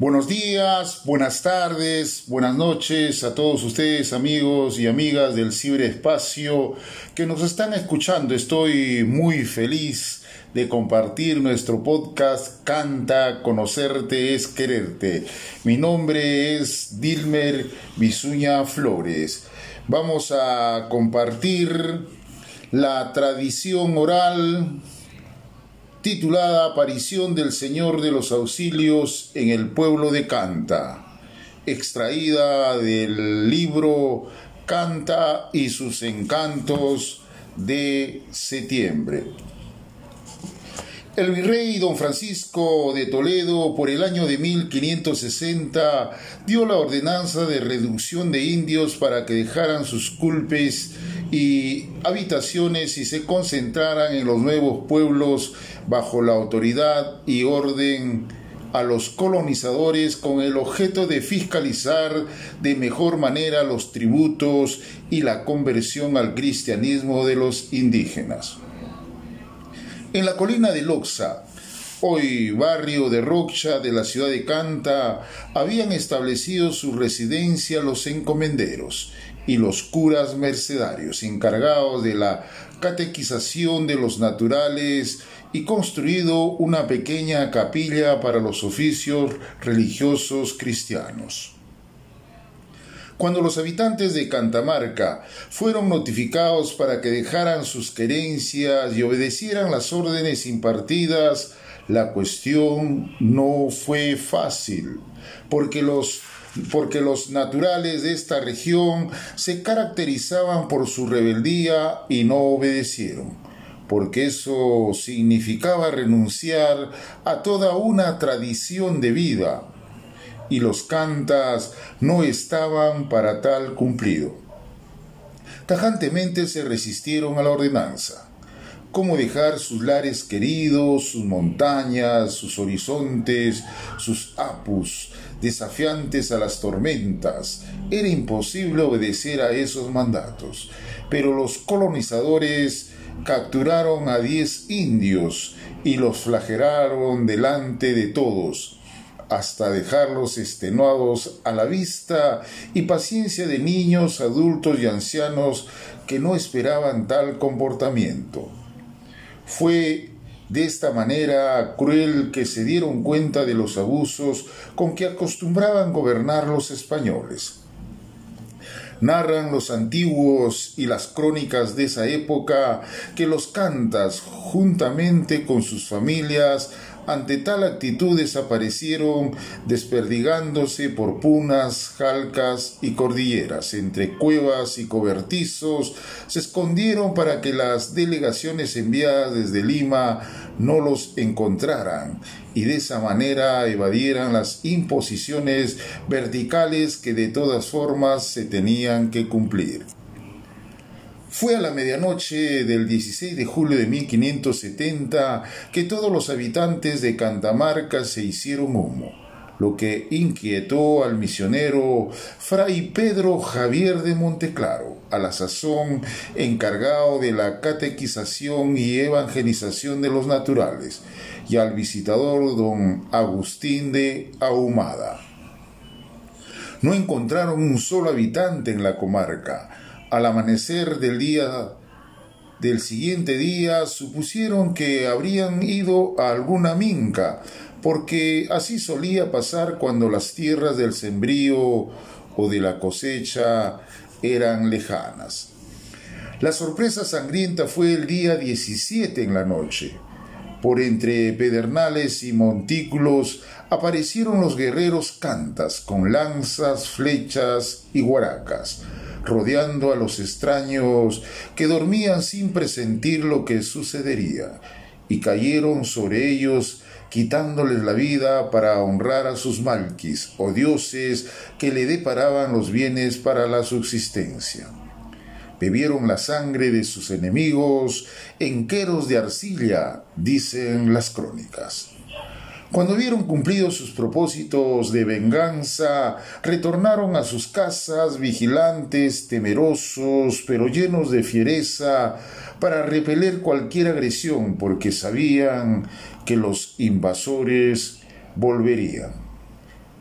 Buenos días, buenas tardes, buenas noches a todos ustedes amigos y amigas del ciberespacio que nos están escuchando. Estoy muy feliz de compartir nuestro podcast Canta, Conocerte es Quererte. Mi nombre es Dilmer Bisuña Flores. Vamos a compartir la tradición oral titulada Aparición del Señor de los Auxilios en el pueblo de Canta, extraída del libro Canta y sus encantos de septiembre. El virrey don Francisco de Toledo, por el año de 1560, dio la ordenanza de reducción de indios para que dejaran sus culpes y habitaciones y se concentraran en los nuevos pueblos bajo la autoridad y orden a los colonizadores con el objeto de fiscalizar de mejor manera los tributos y la conversión al cristianismo de los indígenas. En la colina de Loxa, hoy barrio de Rocha de la ciudad de Canta, habían establecido su residencia los encomenderos y los curas mercedarios encargados de la catequización de los naturales y construido una pequeña capilla para los oficios religiosos cristianos. Cuando los habitantes de Cantamarca fueron notificados para que dejaran sus querencias y obedecieran las órdenes impartidas, la cuestión no fue fácil, porque los porque los naturales de esta región se caracterizaban por su rebeldía y no obedecieron, porque eso significaba renunciar a toda una tradición de vida, y los cantas no estaban para tal cumplido. Tajantemente se resistieron a la ordenanza. ¿Cómo dejar sus lares queridos, sus montañas, sus horizontes, sus apus, desafiantes a las tormentas? Era imposible obedecer a esos mandatos. Pero los colonizadores capturaron a diez indios y los flagelaron delante de todos hasta dejarlos extenuados a la vista y paciencia de niños, adultos y ancianos que no esperaban tal comportamiento. Fue de esta manera cruel que se dieron cuenta de los abusos con que acostumbraban gobernar los españoles. Narran los antiguos y las crónicas de esa época que los cantas, juntamente con sus familias, ante tal actitud desaparecieron desperdigándose por punas, jalcas y cordilleras, entre cuevas y cobertizos, se escondieron para que las delegaciones enviadas desde Lima no los encontraran y de esa manera evadieran las imposiciones verticales que de todas formas se tenían que cumplir. Fue a la medianoche del 16 de julio de 1570 que todos los habitantes de Cantamarca se hicieron humo, lo que inquietó al misionero Fray Pedro Javier de Monteclaro, a la sazón encargado de la catequización y evangelización de los naturales, y al visitador don Agustín de Ahumada. No encontraron un solo habitante en la comarca, al amanecer del día del siguiente día supusieron que habrían ido a alguna minca, porque así solía pasar cuando las tierras del sembrío o de la cosecha eran lejanas. La sorpresa sangrienta fue el día 17 en la noche. Por entre pedernales y montículos aparecieron los guerreros cantas con lanzas, flechas y guaracas rodeando a los extraños que dormían sin presentir lo que sucedería, y cayeron sobre ellos quitándoles la vida para honrar a sus malquis o dioses que le deparaban los bienes para la subsistencia. Bebieron la sangre de sus enemigos en queros de arcilla, dicen las crónicas. Cuando vieron cumplidos sus propósitos de venganza, retornaron a sus casas vigilantes, temerosos, pero llenos de fiereza, para repeler cualquier agresión, porque sabían que los invasores volverían.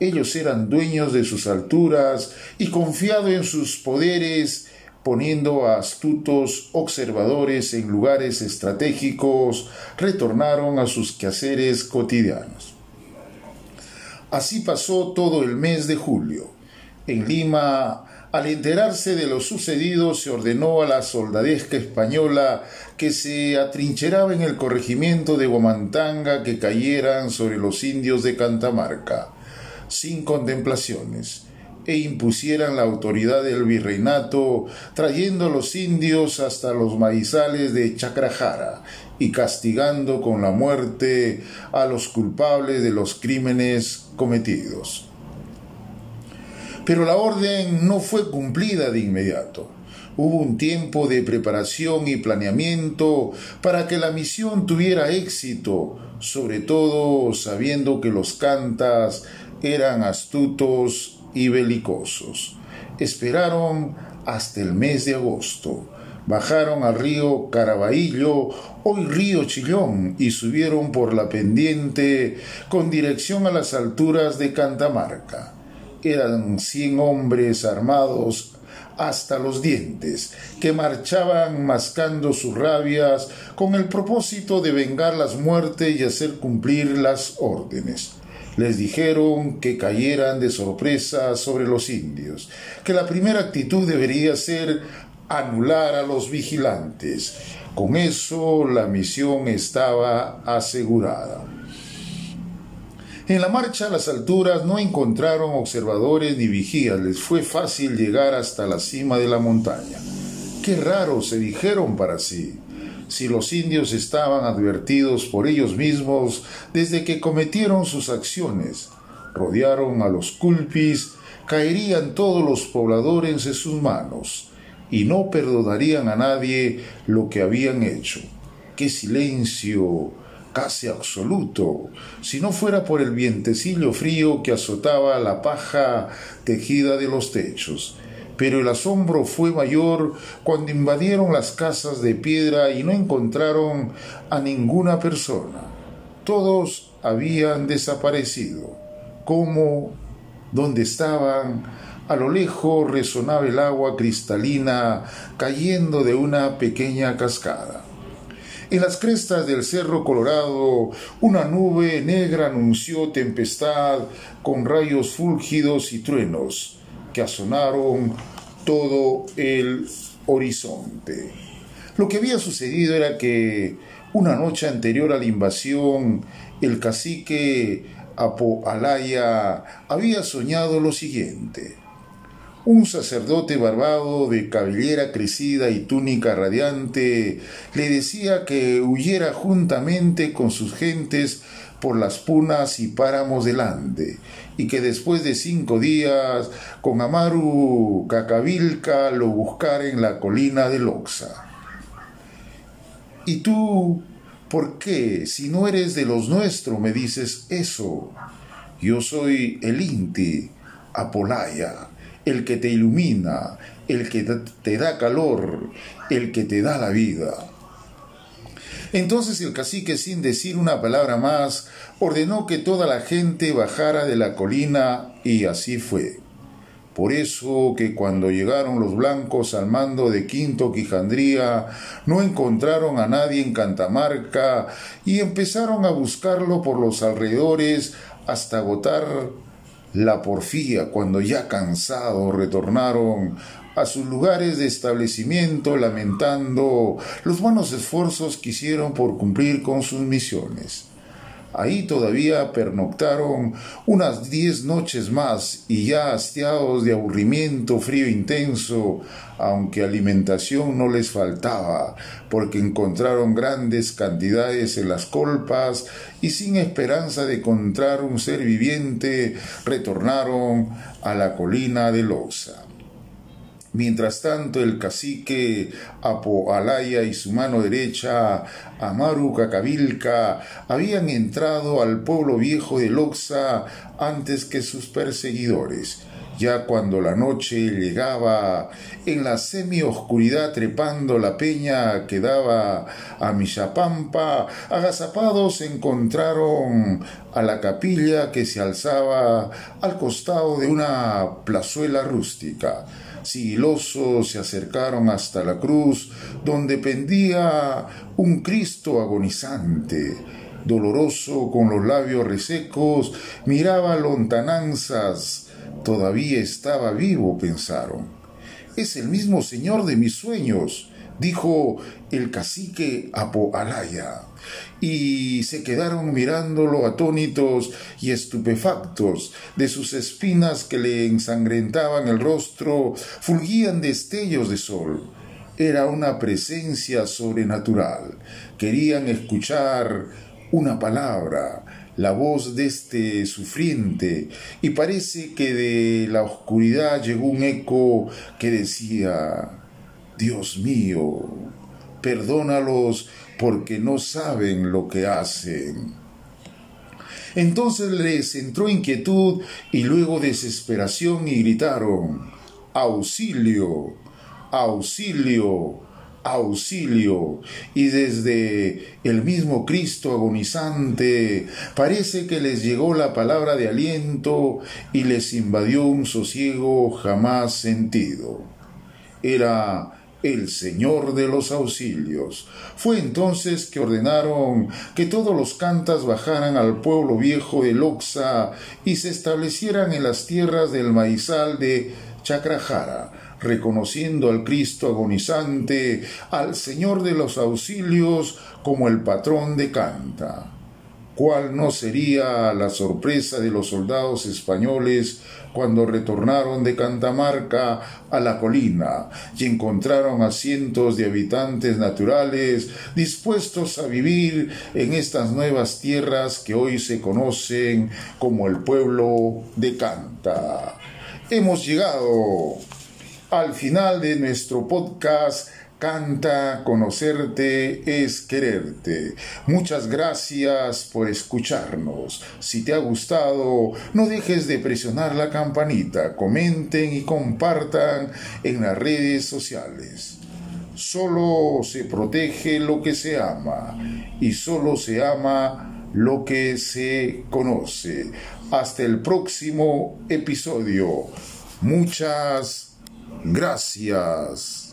Ellos eran dueños de sus alturas y confiado en sus poderes, poniendo a astutos observadores en lugares estratégicos, retornaron a sus quehaceres cotidianos. Así pasó todo el mes de julio. En Lima, al enterarse de lo sucedido, se ordenó a la soldadesca española que se atrincheraba en el corregimiento de Guamantanga que cayeran sobre los indios de Cantamarca, sin contemplaciones, e impusieran la autoridad del virreinato, trayendo a los indios hasta los maizales de Chacrajara y castigando con la muerte a los culpables de los crímenes cometidos. Pero la orden no fue cumplida de inmediato. Hubo un tiempo de preparación y planeamiento para que la misión tuviera éxito, sobre todo sabiendo que los cantas eran astutos y belicosos. Esperaron hasta el mes de agosto. Bajaron al río Caraballo, hoy río Chillón, y subieron por la pendiente con dirección a las alturas de Cantamarca eran cien hombres armados hasta los dientes, que marchaban mascando sus rabias con el propósito de vengar las muertes y hacer cumplir las órdenes. Les dijeron que cayeran de sorpresa sobre los indios, que la primera actitud debería ser anular a los vigilantes. Con eso la misión estaba asegurada. En la marcha a las alturas no encontraron observadores ni vigías, les fue fácil llegar hasta la cima de la montaña. Qué raro, se dijeron para sí. Si los indios estaban advertidos por ellos mismos desde que cometieron sus acciones, rodearon a los culpis, caerían todos los pobladores en sus manos y no perdonarían a nadie lo que habían hecho. Qué silencio, casi absoluto, si no fuera por el vientecillo frío que azotaba la paja tejida de los techos. Pero el asombro fue mayor cuando invadieron las casas de piedra y no encontraron a ninguna persona. Todos habían desaparecido. ¿Cómo? ¿Dónde estaban? A lo lejos resonaba el agua cristalina cayendo de una pequeña cascada. En las crestas del Cerro Colorado, una nube negra anunció tempestad con rayos fúlgidos y truenos que asonaron todo el horizonte. Lo que había sucedido era que una noche anterior a la invasión, el cacique Apoalaya había soñado lo siguiente un sacerdote barbado de cabellera crecida y túnica radiante le decía que huyera juntamente con sus gentes por las punas y páramos del Ande, y que después de cinco días con Amaru Cacavilca lo buscara en la colina de Loxa. ¿Y tú por qué, si no eres de los nuestros, me dices eso? Yo soy el Inti, Apolaya el que te ilumina, el que te da calor, el que te da la vida. Entonces el cacique, sin decir una palabra más, ordenó que toda la gente bajara de la colina y así fue. Por eso que cuando llegaron los blancos al mando de Quinto Quijandría, no encontraron a nadie en Cantamarca y empezaron a buscarlo por los alrededores hasta agotar la porfía cuando ya cansados retornaron a sus lugares de establecimiento lamentando los buenos esfuerzos que hicieron por cumplir con sus misiones. Ahí todavía pernoctaron unas diez noches más y ya hastiados de aburrimiento, frío intenso, aunque alimentación no les faltaba, porque encontraron grandes cantidades en las colpas y sin esperanza de encontrar un ser viviente, retornaron a la colina de Loza. Mientras tanto, el cacique Apoalaya y su mano derecha, Amaru Cacavilca, habían entrado al pueblo viejo de Loxa antes que sus perseguidores Ya cuando la noche llegaba, en la semioscuridad trepando la peña que daba a Michapampa, agazapados encontraron a la capilla que se alzaba al costado de una plazuela rústica. Sigilosos se acercaron hasta la cruz, donde pendía un Cristo agonizante doloroso, con los labios resecos, miraba lontananzas. Todavía estaba vivo, pensaron. Es el mismo señor de mis sueños, dijo el cacique Apoalaya. Y se quedaron mirándolo atónitos y estupefactos. De sus espinas que le ensangrentaban el rostro, fulgían destellos de sol. Era una presencia sobrenatural. Querían escuchar una palabra, la voz de este sufriente, y parece que de la oscuridad llegó un eco que decía, Dios mío, perdónalos porque no saben lo que hacen. Entonces les entró inquietud y luego desesperación y gritaron, auxilio, auxilio, auxilio y desde el mismo Cristo agonizante parece que les llegó la palabra de aliento y les invadió un sosiego jamás sentido. Era el Señor de los auxilios. Fue entonces que ordenaron que todos los cantas bajaran al pueblo viejo de Loxa y se establecieran en las tierras del maizal de Chacrajara reconociendo al Cristo agonizante, al Señor de los auxilios, como el patrón de Canta. ¿Cuál no sería la sorpresa de los soldados españoles cuando retornaron de Cantamarca a la colina y encontraron a cientos de habitantes naturales dispuestos a vivir en estas nuevas tierras que hoy se conocen como el pueblo de Canta? Hemos llegado al final de nuestro podcast Canta, conocerte es quererte. Muchas gracias por escucharnos. Si te ha gustado, no dejes de presionar la campanita, comenten y compartan en las redes sociales. Solo se protege lo que se ama y solo se ama lo que se conoce. Hasta el próximo episodio. Muchas Gracias.